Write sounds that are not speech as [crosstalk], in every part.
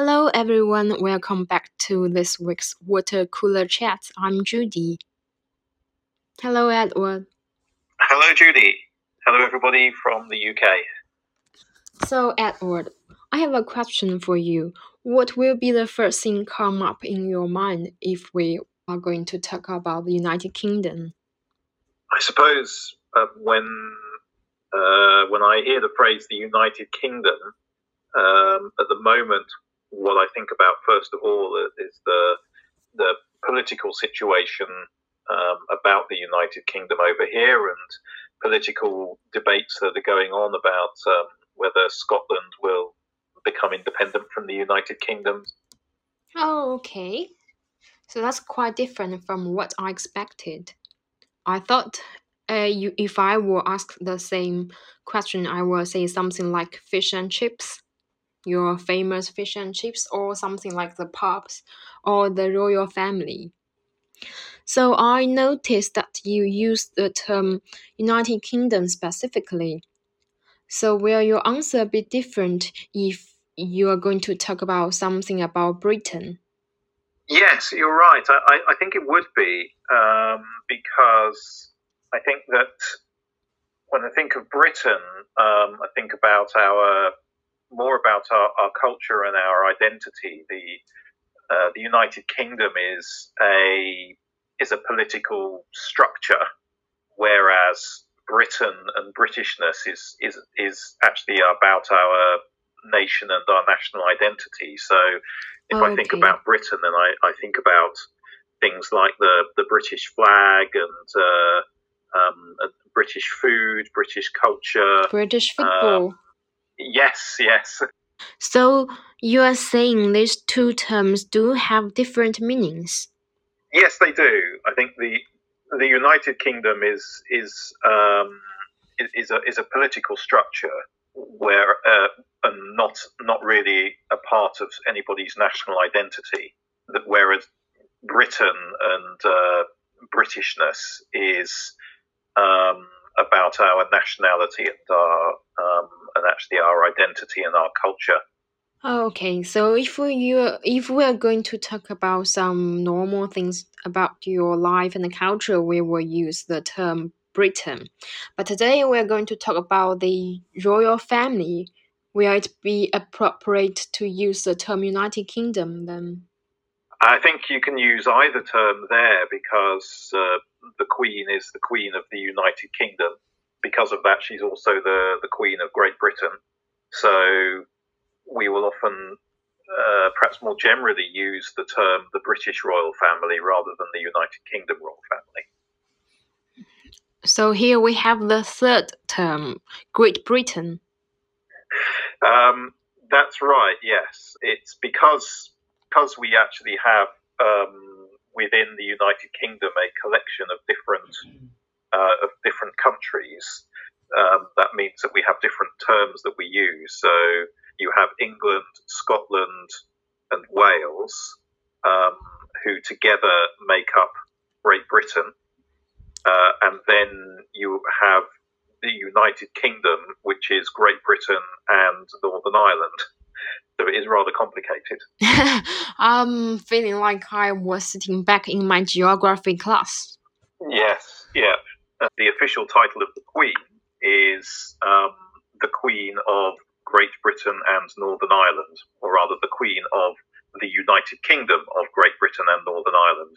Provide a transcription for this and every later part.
Hello, everyone. Welcome back to this week's Water Cooler Chat. I'm Judy. Hello, Edward. Hello, Judy. Hello, everybody from the UK. So, Edward, I have a question for you. What will be the first thing come up in your mind if we are going to talk about the United Kingdom? I suppose uh, when uh, when I hear the phrase the United Kingdom, um, at the moment, what I think about first of all is the the political situation um, about the United Kingdom over here and political debates that are going on about um, whether Scotland will become independent from the United Kingdom. Oh, okay. So that's quite different from what I expected. I thought uh, you, if I were asked the same question, I would say something like fish and chips, your famous fish and chips, or something like the pubs or the royal family. So I noticed that you used the term United Kingdom specifically. So will your answer be different if you are going to talk about something about Britain? Yes, you're right. I, I think it would be um, because I think that when I think of Britain, um, I think about our more about our, our culture and our identity. The uh, the United Kingdom is a is a political structure, whereas Britain and Britishness is is is actually about our nation and our national identity. So if okay. I think about Britain, then I, I think about things like the, the British flag and uh, um, British food, British culture, British football. Um, yes, yes. So you are saying these two terms do have different meanings? Yes, they do. I think the the United Kingdom is is um, is, a is a political structure where uh, and not not really a part of anybody's national identity. That whereas Britain and uh, Britishness is um, about our nationality and our um, and actually our identity and our culture. Okay, so if you if we are going to talk about some normal things about your life and the culture, we will use the term Britain. But today we are going to talk about the royal family. Will it be appropriate to use the term United Kingdom then? I think you can use either term there because uh, the Queen is the Queen of the United Kingdom. Because of that, she's also the, the Queen of Great Britain. So we will often, uh, perhaps more generally, use the term the British royal family rather than the United Kingdom royal family. So here we have the third term, Great Britain. Um, that's right. Yes, it's because because we actually have um, within the United Kingdom a collection of different uh, of different countries. Um, that means that we have different terms that we use. So you have England, Scotland, and Wales, um, who together make up Great Britain. Uh, and then you have the United Kingdom, which is Great Britain and Northern Ireland. So it is rather complicated. [laughs] I'm feeling like I was sitting back in my geography class. Yes, yeah. Uh, the official title of the Queen is um, the Queen of Great Britain and Northern Ireland, or rather, the Queen of the United Kingdom of Great Britain and Northern Ireland.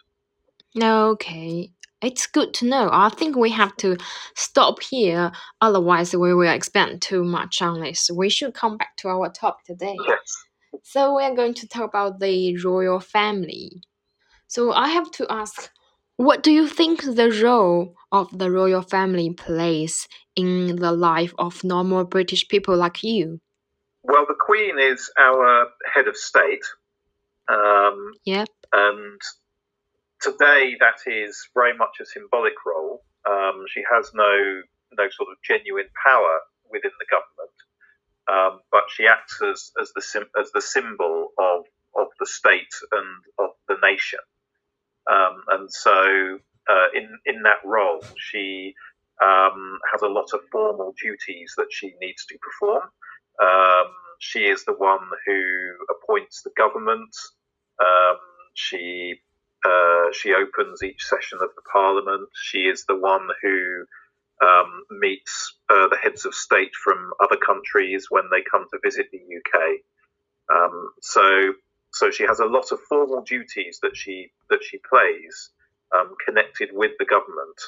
Okay, it's good to know. I think we have to stop here, otherwise, we will expand too much on this. We should come back to our topic today. Yes. So, we are going to talk about the royal family. So, I have to ask what do you think the role of the royal family plays in the life of normal British people like you? Well, the Queen is our head of state. Um, yep. And today, that is very much a symbolic role. Um, she has no no sort of genuine power within the government, um, but she acts as as the sim- as the symbol of of the state and of the nation. Um, and so, uh, in in that role, she um, has a lot of formal duties that she needs to perform. Um, she is the one who appoints the government. Um, she uh, she opens each session of the parliament. She is the one who um, meets uh, the heads of state from other countries when they come to visit the UK. Um, so, so she has a lot of formal duties that she that she plays um, connected with the government,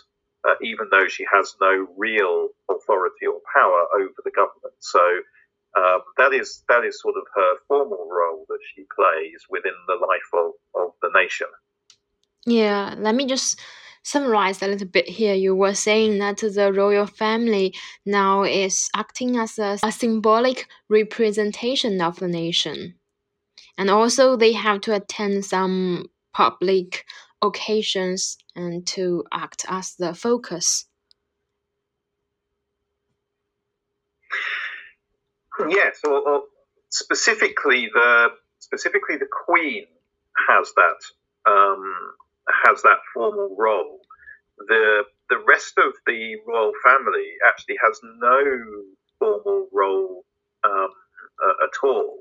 uh, even though she has no real authority or power over the government. So. Um, that is that is sort of her formal role that she plays within the life of, of the nation. Yeah, let me just summarize a little bit here. You were saying that the royal family now is acting as a, a symbolic representation of the nation. And also, they have to attend some public occasions and to act as the focus. Yes, or, or specifically the specifically the Queen has that um, has that formal role. The the rest of the royal family actually has no formal role um, uh, at all.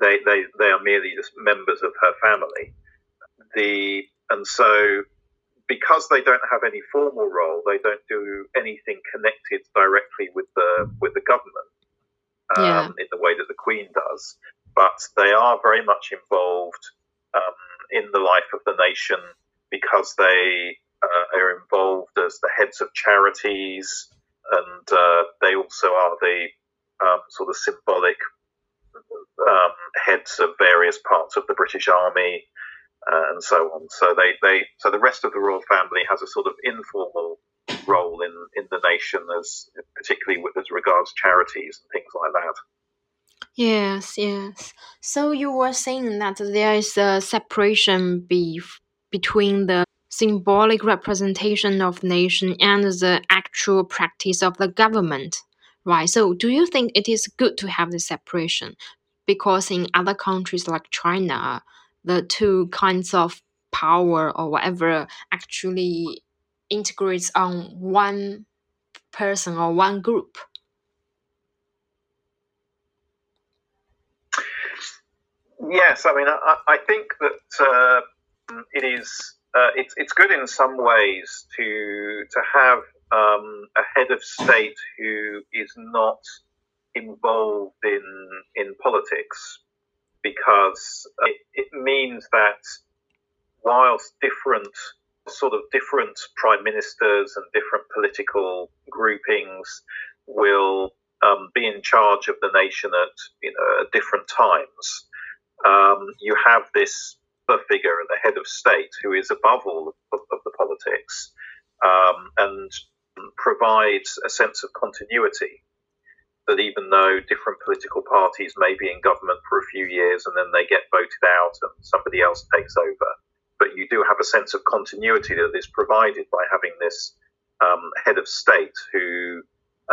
They, they they are merely just members of her family. The and so because they don't have any formal role, they don't do anything connected directly with the with the government um, yeah. in the way that the Queen does. But they are very much involved um, in the life of the nation because they uh, are involved as the heads of charities, and uh, they also are the um, sort of symbolic um, heads of various parts of the British Army. Uh, and so on. So they, they so the rest of the royal family has a sort of informal role in, in the nation as particularly with as regards charities and things like that. Yes, yes. So you were saying that there is a separation be between the symbolic representation of nation and the actual practice of the government, right? So do you think it is good to have this separation? Because in other countries like China, the two kinds of power or whatever actually integrates on one person or one group. Yes, I mean, I, I think that uh, it is uh, it's it's good in some ways to to have um, a head of state who is not involved in in politics because it, it means that whilst different sort of different prime ministers and different political groupings will um, be in charge of the nation at you know at different times um, you have this figure the head of state who is above all of, of the politics um, and provides a sense of continuity. That even though different political parties may be in government for a few years and then they get voted out and somebody else takes over, but you do have a sense of continuity that is provided by having this um, head of state who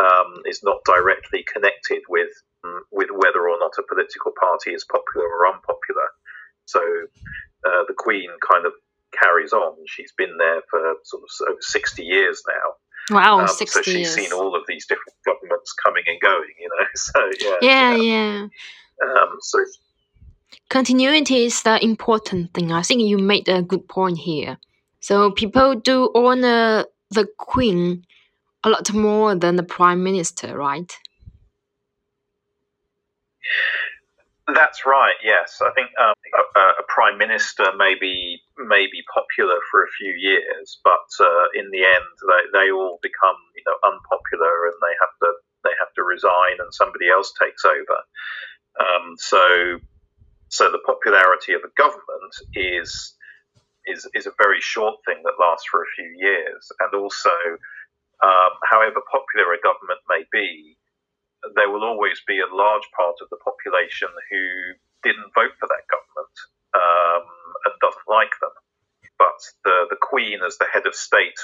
um, is not directly connected with with whether or not a political party is popular or unpopular. So uh, the Queen kind of carries on. She's been there for sort of over 60 years now. Wow, um, 60 So she's years. seen all of these different governments coming and going, you know. [laughs] So, yeah. Yeah, yeah. Um, so continuity is the important thing. I think you made a good point here. So people do honor the Queen a lot more than the Prime Minister, right? That's right. Yes, I think um, a, a, prime minister may be may be popular for a few years, but uh, in the end, they, they all become you know unpopular, and they have to they have to resign, and somebody else takes over. Um, so, so the popularity of a government is is is a very short thing that lasts for a few years, and also, um, however popular a government may be, there will always be a large part of the population who didn't vote for that government um, and doesn't like them. But the, the Queen, as the head of state,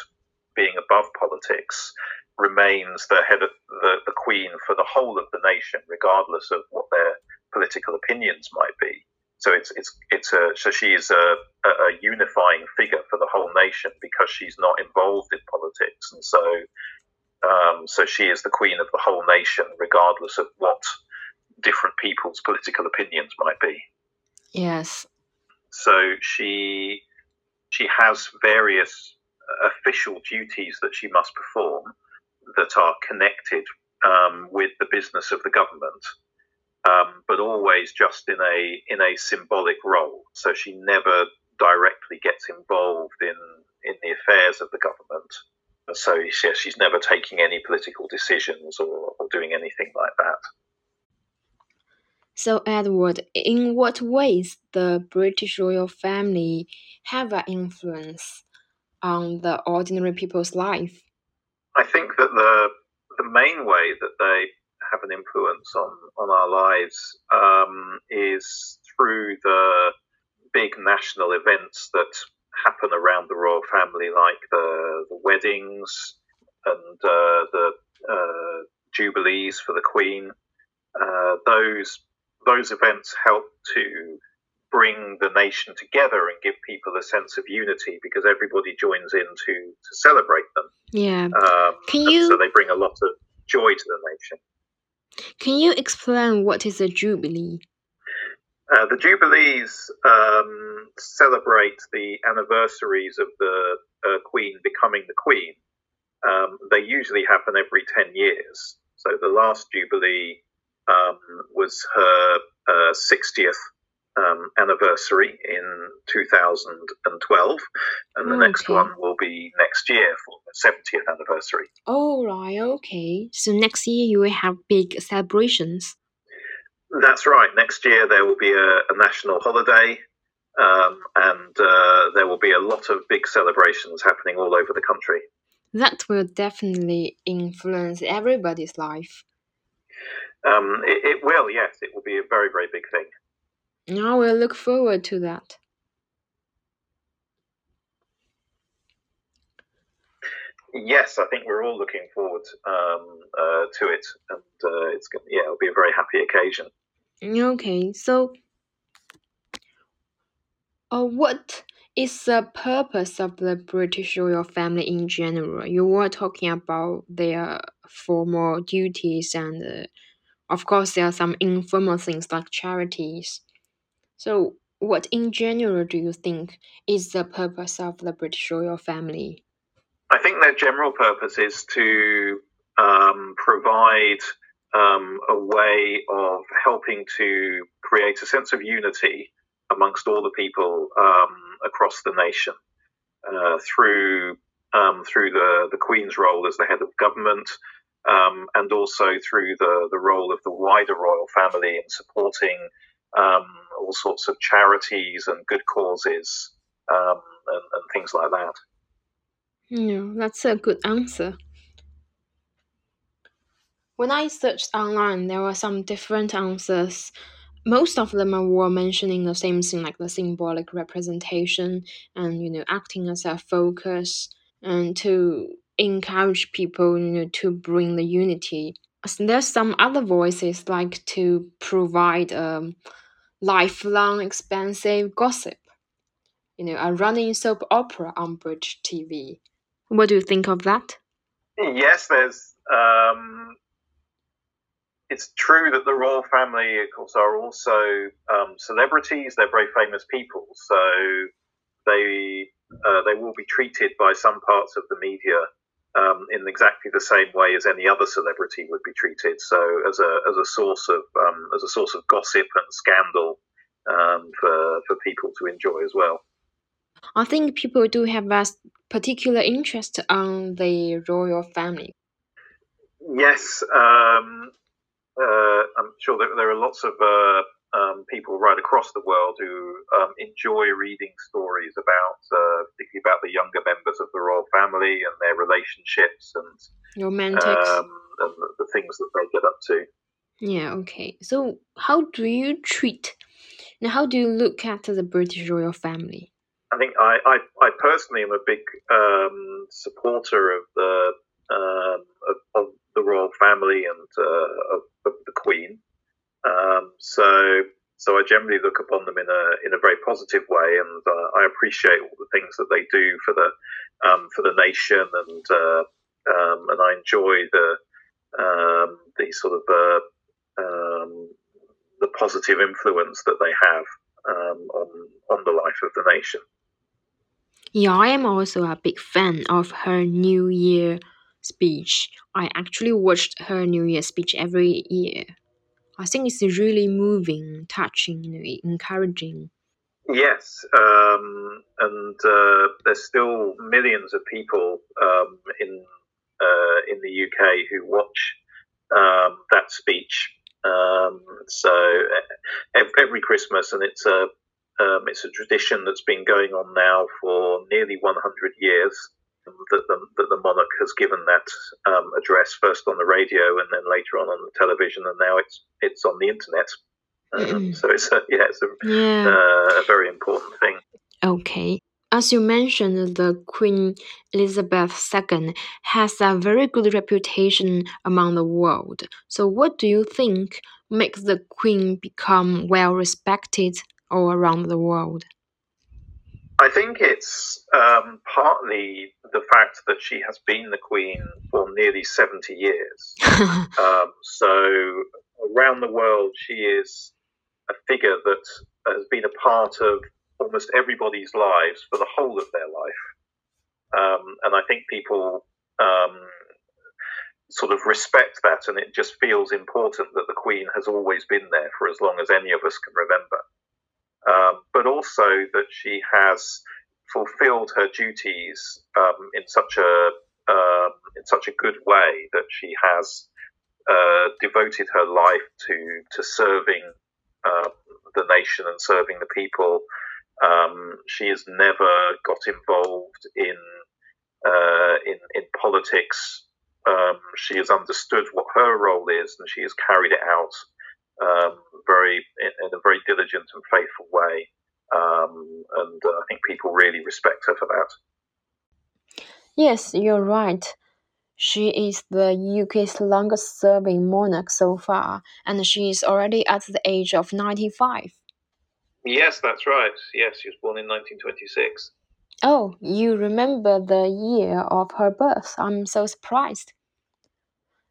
being above politics, remains the head of the, the Queen for the whole of the nation, regardless of what their political opinions might be. So it's it's it's a so she is a, a unifying figure for the whole nation because she's not involved in politics, and so um, so she is the queen of the whole nation, regardless of what different people's political opinions might be. Yes. So she she has various official duties that she must perform that are connected um, with the business of the government, um, but always just in a in a symbolic role. So she never directly gets involved in in the affairs of the government. So she's never taking any political decisions or, or doing anything like that. So, Edward, in what ways the British royal family have an influence on the ordinary people's life? I think that the the main way that they have an influence on on our lives um, is through the big national events that happen around the royal family, like the, the weddings and uh, the uh, jubilees for the Queen. Uh, those those events help to bring the nation together and give people a sense of unity because everybody joins in to, to celebrate them. Yeah. Um, Can you? So they bring a lot of joy to the nation. Can you explain what is a jubilee? Uh, the Jubilees um, celebrate the anniversaries of the uh, Queen becoming the Queen. Um, they usually happen every 10 years. So the last Jubilee um, was her uh, 60th um, anniversary in 2012, and the Oh, next one will be next year for the 70th anniversary. Oh, right, okay. So next year you will have big celebrations. That's right. Next year there will be a, a national holiday, um, and uh, there will be a lot of big celebrations happening all over the country. That will definitely influence everybody's life. Um, it, it will, yes, it will be a very, very big thing. I will look forward to that. Yes, I think we're all looking forward um, uh, to it, and uh, it's yeah, it'll be a very happy occasion. Okay, so uh, what is the purpose of the British royal family in general? You were talking about their formal duties, and uh, of course, there are some informal things like charities. So, what in general do you think is the purpose of the British royal family? I think their general purpose is to um, provide um, a way of helping to create a sense of unity amongst all the people um, across the nation uh, through um, through the, the Queen's role as the head of government, um, and also through the, the role of the wider royal family in supporting um, all sorts of charities and good causes um, and, and things like that. Yeah, that's a good answer. When I searched online, there were some different answers. Most of them were mentioning the same thing, like the symbolic representation and you know acting as a focus and to encourage people, you know, to bring the unity. There's some other voices like to provide a lifelong expensive gossip. You know, a running soap opera on British TV. What do you think of that? Yes, there's. Um, it's true that the royal family, of course, are also um, celebrities. They're very famous people, so they uh, they will be treated by some parts of the media um, in exactly the same way as any other celebrity would be treated. So as a as a source of um, as a source of gossip and scandal um, for for people to enjoy as well. I think people do have a particular interest on the royal family. Yes, um, uh, I'm sure that there are lots of uh, um, people right across the world who um, enjoy reading stories about, uh, particularly about the younger members of the royal family and their relationships and, Romantics. um, and the, the things that they get up to. yeah, okay. So, how do you treat and how do you look at the British royal family? I think I, I, I personally am a big um, supporter of the um, of, of the royal family and uh, of, the Queen. Um, so so I generally look upon them in a in a very positive way, and uh, I appreciate all the things that they do for the um, for the nation, and uh, um, and I enjoy the um, the sort of uh, um, the positive influence that they have um, on on the life of the nation. Yeah, I am also a big fan of her New Year speech. I actually watched her New Year speech every year. I think it's really moving, touching, you know, encouraging. Yes, um, and uh, there's still millions of people um, in uh, in the UK who watch um, that speech. Um, so every Christmas, and it's a um, it's a tradition that's been going on now for nearly 100 years. That the, that the monarch has given that um, address first on the radio and then later on on the television, and now it's it's on the internet. Um, so it's a, yeah, it's a, yeah. Uh, a very important thing. Okay. As you mentioned, the Queen Elizabeth II has a very good reputation among the world. So, what do you think makes the Queen become well respected all around the world? I think it's um, partly the fact that she has been the Queen for nearly 70 years. [laughs] um, so, around the world, she is a figure that has been a part of almost everybody's lives for the whole of their life. Um, and I think people um, sort of respect that, and it just feels important that the Queen has always been there for as long as any of us can remember. Um, but also that she has fulfilled her duties um, in such a uh, in such a good way that she has uh, devoted her life to to serving uh, the nation and serving the people. Um, she has never got involved in uh, in, in politics. Um, she has understood what her role is, and she has carried it out um, very in, a very diligent and faithful way. Um, and uh, I think people really respect her for that. Yes, you're right. She is the UK's longest serving monarch so far, and she is already at the age of 95. Yes, that's right. Yes, she was born in 1926. Oh, you remember the year of her birth? I'm so surprised.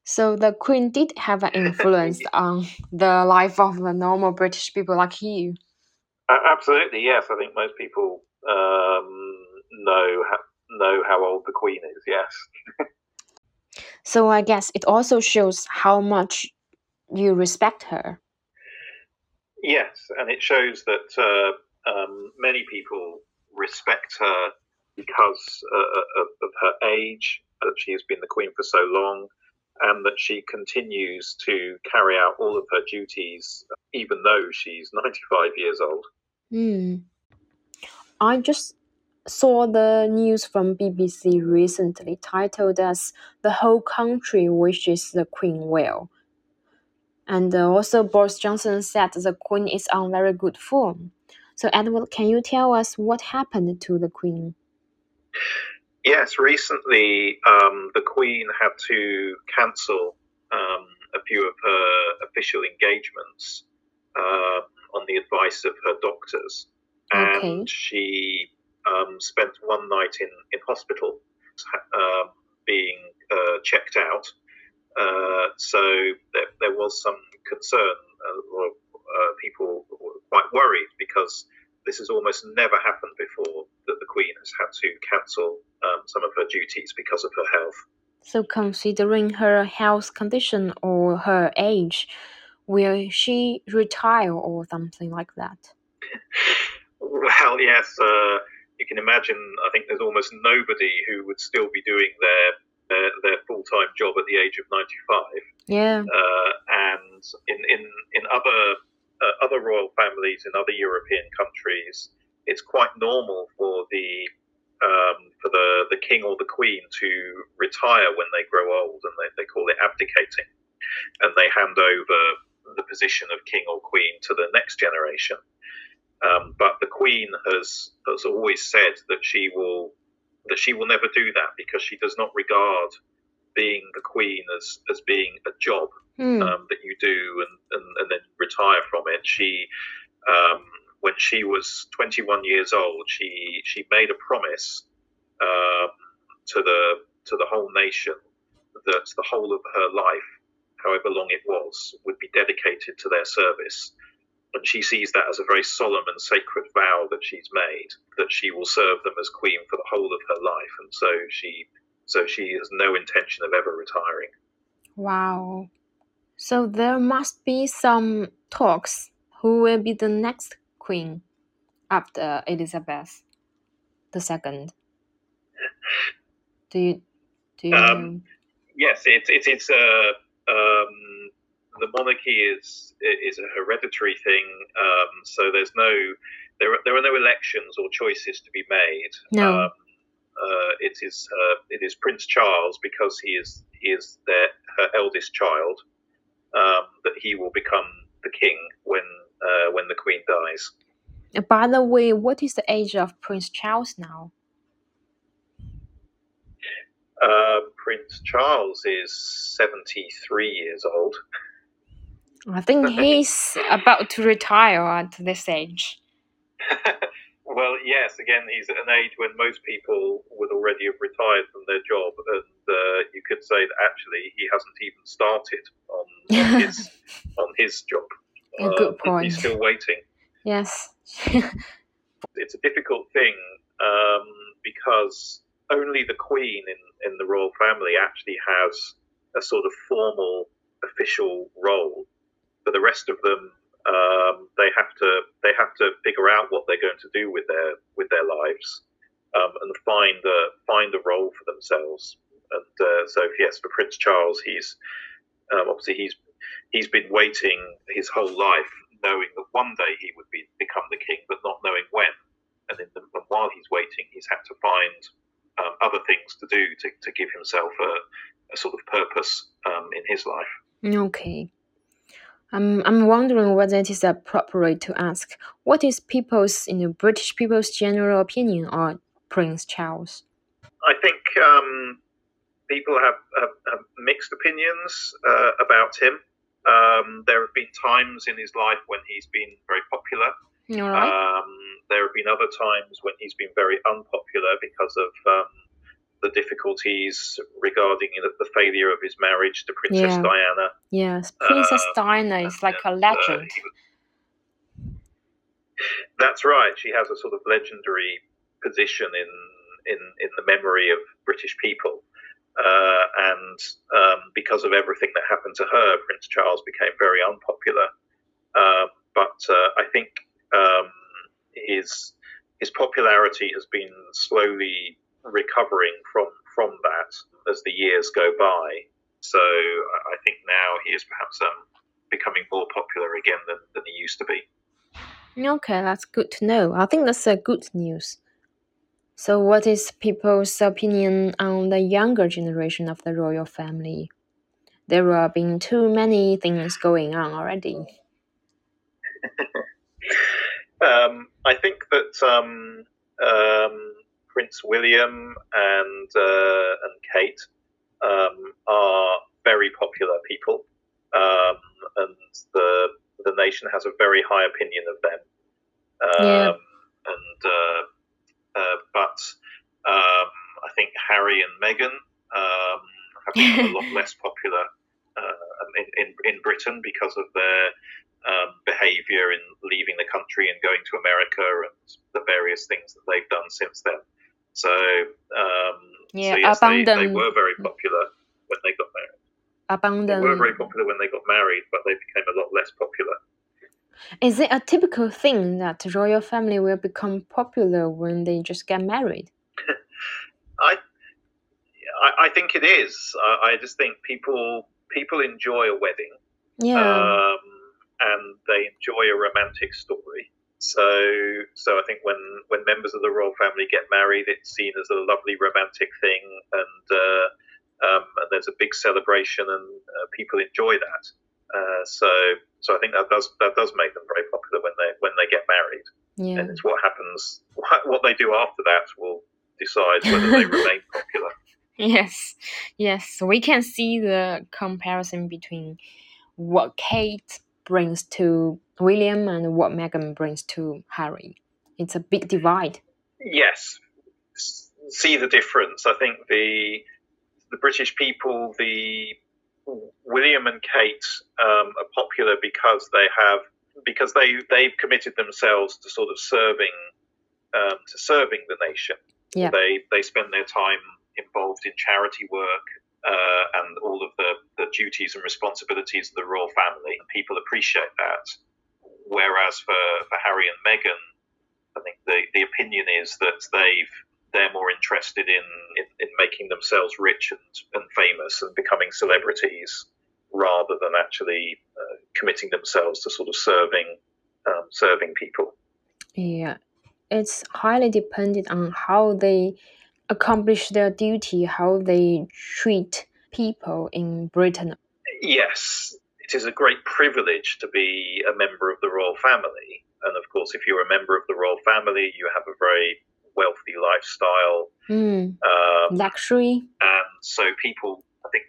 So the Queen did have an influence [laughs] on the life of the normal British people like you. Uh, absolutely, yes. I think most people um, know know how old the Queen is. Yes. [laughs] So I guess it also shows how much you respect her. Yes, and it shows that uh, um, many people respect her because uh, of, of, her age, that she has been the queen for so long, and that she continues to carry out all of her duties, even though she's 95 years old. Hmm. I just saw the news from BBC recently titled as The Whole Country Wishes the Queen Well. And uh, also, Boris Johnson said the Queen is on very good form. So, Edward, can you tell us what happened to the Queen? Yes, recently um, the Queen had to cancel um, a few of her official engagements uh, on the advice of her doctors. And okay. she um, spent one night in, in hospital uh, being uh, checked out. Uh, so there, there, was some concern. A lot of uh, people were quite worried because this has almost never happened before that the Queen has had to cancel um, some of her duties because of her health. So, considering her health condition or her age, will she retire or something like that? well, yes. Uh, you can imagine, I think there's almost nobody who would still be doing their their, their full time job at the age of 95. Yeah. Uh, and in in in other uh, other royal families in other European countries, it's quite normal for the um, for the, the king or the queen to retire when they grow old, and they, they call it abdicating, and they hand over the position of king or queen to the next generation. Um, but the Queen has has always said that she will that she will never do that because she does not regard being the Queen as as being a job mm. um, that you do and, and, and, then retire from it. She um, when she was 21 years old, she she made a promise um, to the to the whole nation that the whole of her life however long it was, would be dedicated to their service. And she sees that as a very solemn and sacred vow that she's made, that she will serve them as queen for the whole of her life. And so she so she has no intention of ever retiring. Wow. So there must be some talks who will be the next queen after Elizabeth second. Do you do you um, Yes, it's it's it's a um, the monarchy is is a hereditary thing. Um, so there's no there are, there are no elections or choices to be made. No. Um, uh, it is uh, it is Prince Charles because he is he is their her eldest child um, that he will become the king when uh, when the queen dies. By the way, what is the age of Prince Charles now? Uh, Prince Charles is 73 years old. I think [laughs] he's about to retire at this age. [laughs] well, yes, again, he's at an age when most people would already have retired from their job, and uh, you could say that actually he hasn't even started on, on [laughs] his on his job. A good uh, point. He's still waiting. Yes. it's a difficult thing um, because only the Queen in, in the royal family actually has a sort of formal official role. For the rest of them, um, they have to they have to figure out what they're going to do with their with their lives um, and find a find a role for themselves. And uh, so, yes, for Prince Charles, he's um, obviously he's he's been waiting his whole life, knowing that one day he would be become the king, but not knowing when. And, the, and while he's waiting, he's had to find um, other things to do to, to give himself a, a sort of purpose um, in his life. Okay. I'm, I'm wondering whether it is appropriate to ask what is people's, you know, British people's general opinion on Prince Charles? I think um, people have, have, have, mixed opinions uh, about him. Um, there have been times in his life when he's been very popular. Um, there have been other times when he's been very unpopular because of um, the difficulties regarding the failure of his marriage to Princess yeah. Diana. Yes, Princess uh, Diana is like and, a uh, legend. Uh, that's right. She has a sort of legendary position in in, in the memory of British people. Uh, and um, because of everything that happened to her, Prince Charles became very unpopular. Uh, but uh, I think um, his his popularity has been slowly recovering from from that as the years go by. So I think now he is perhaps um, becoming more popular again than, than he used to be. Okay, that's good to know. I think that's a good news. So, what is people's opinion on the younger generation of the royal family? There have been too many things going on already. [laughs] um, I think that um, um, Prince William and uh, and Kate um, are very popular people, um, and the the nation has a very high opinion of them. yeah. Um, and uh, uh, but um, I think Harry and Meghan um, have become a lot [laughs] less popular uh, in, in, in Britain because of their um, behaviour in leaving the country and going to America and the various things that they've done since then. So, um, yeah, so yes, they, they, were very popular when they got married. Abandon. They were very popular when they got married, but they became a lot less popular. Is it a typical thing that the royal family will become popular when they just get married? [laughs] I, I, I think it is. I, I, just think people people enjoy a wedding. Yeah. Um, and they enjoy a romantic story. So, so I think when, when members of the royal family get married, it's seen as a lovely romantic thing, and uh, um, and there's a big celebration, and uh, people enjoy that. Uh, so, so I think that does that does make them very popular when they when they get married. Yeah. And it's what happens, what they do after that will decide whether they [laughs] remain popular. Yes, yes. We can see the comparison between what Kate brings to William and what Meghan brings to Harry. It's a big divide. Yes, see the difference. I think the the British people, the William and Kate um, are popular because they have because they they've committed themselves to sort of serving um, to serving the nation. Yeah. They they spend their time involved in charity work uh, and all of the, the duties and responsibilities of the royal family. People appreciate that. Whereas for, for Harry and Meghan, I think the, the opinion is that they've they're more interested in, in, in making themselves rich and, and famous and becoming celebrities rather than actually uh, committing themselves to sort of serving um, serving people. Yeah, it's highly dependent on how they accomplish their duty, how they treat people in Britain. Yes, it is a great privilege to be a member of the royal family. And of course, if you're a member of the royal family, you have a very wealthy lifestyle, mm. um, luxury. And so people, I think,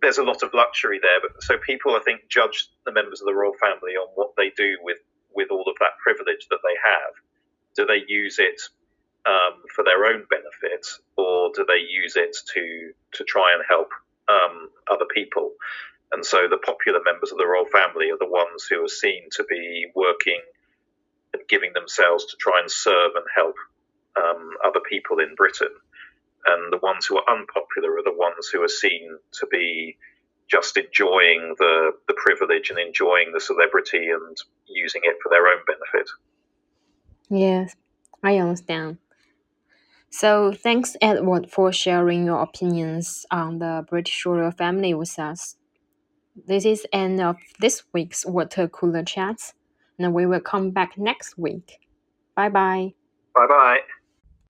there's a lot of luxury there. But so people, I think, judge the members of the royal family on what they do with with all of that privilege that they have. Do they use it um, for their own benefit, or do they use it to to try and help um, other people? And so the popular members of the royal family are the ones who are seen to be working and giving themselves to try and serve and help um, other people in Britain. And the ones who are unpopular are the ones who are seen to be just enjoying the, the privilege and enjoying the celebrity and using it for their own benefit. Yes, I understand. So thanks, Edward, for sharing your opinions on the British royal family with us. This is end of this week's water cooler chats, and we will come back next week. Bye bye. Bye bye.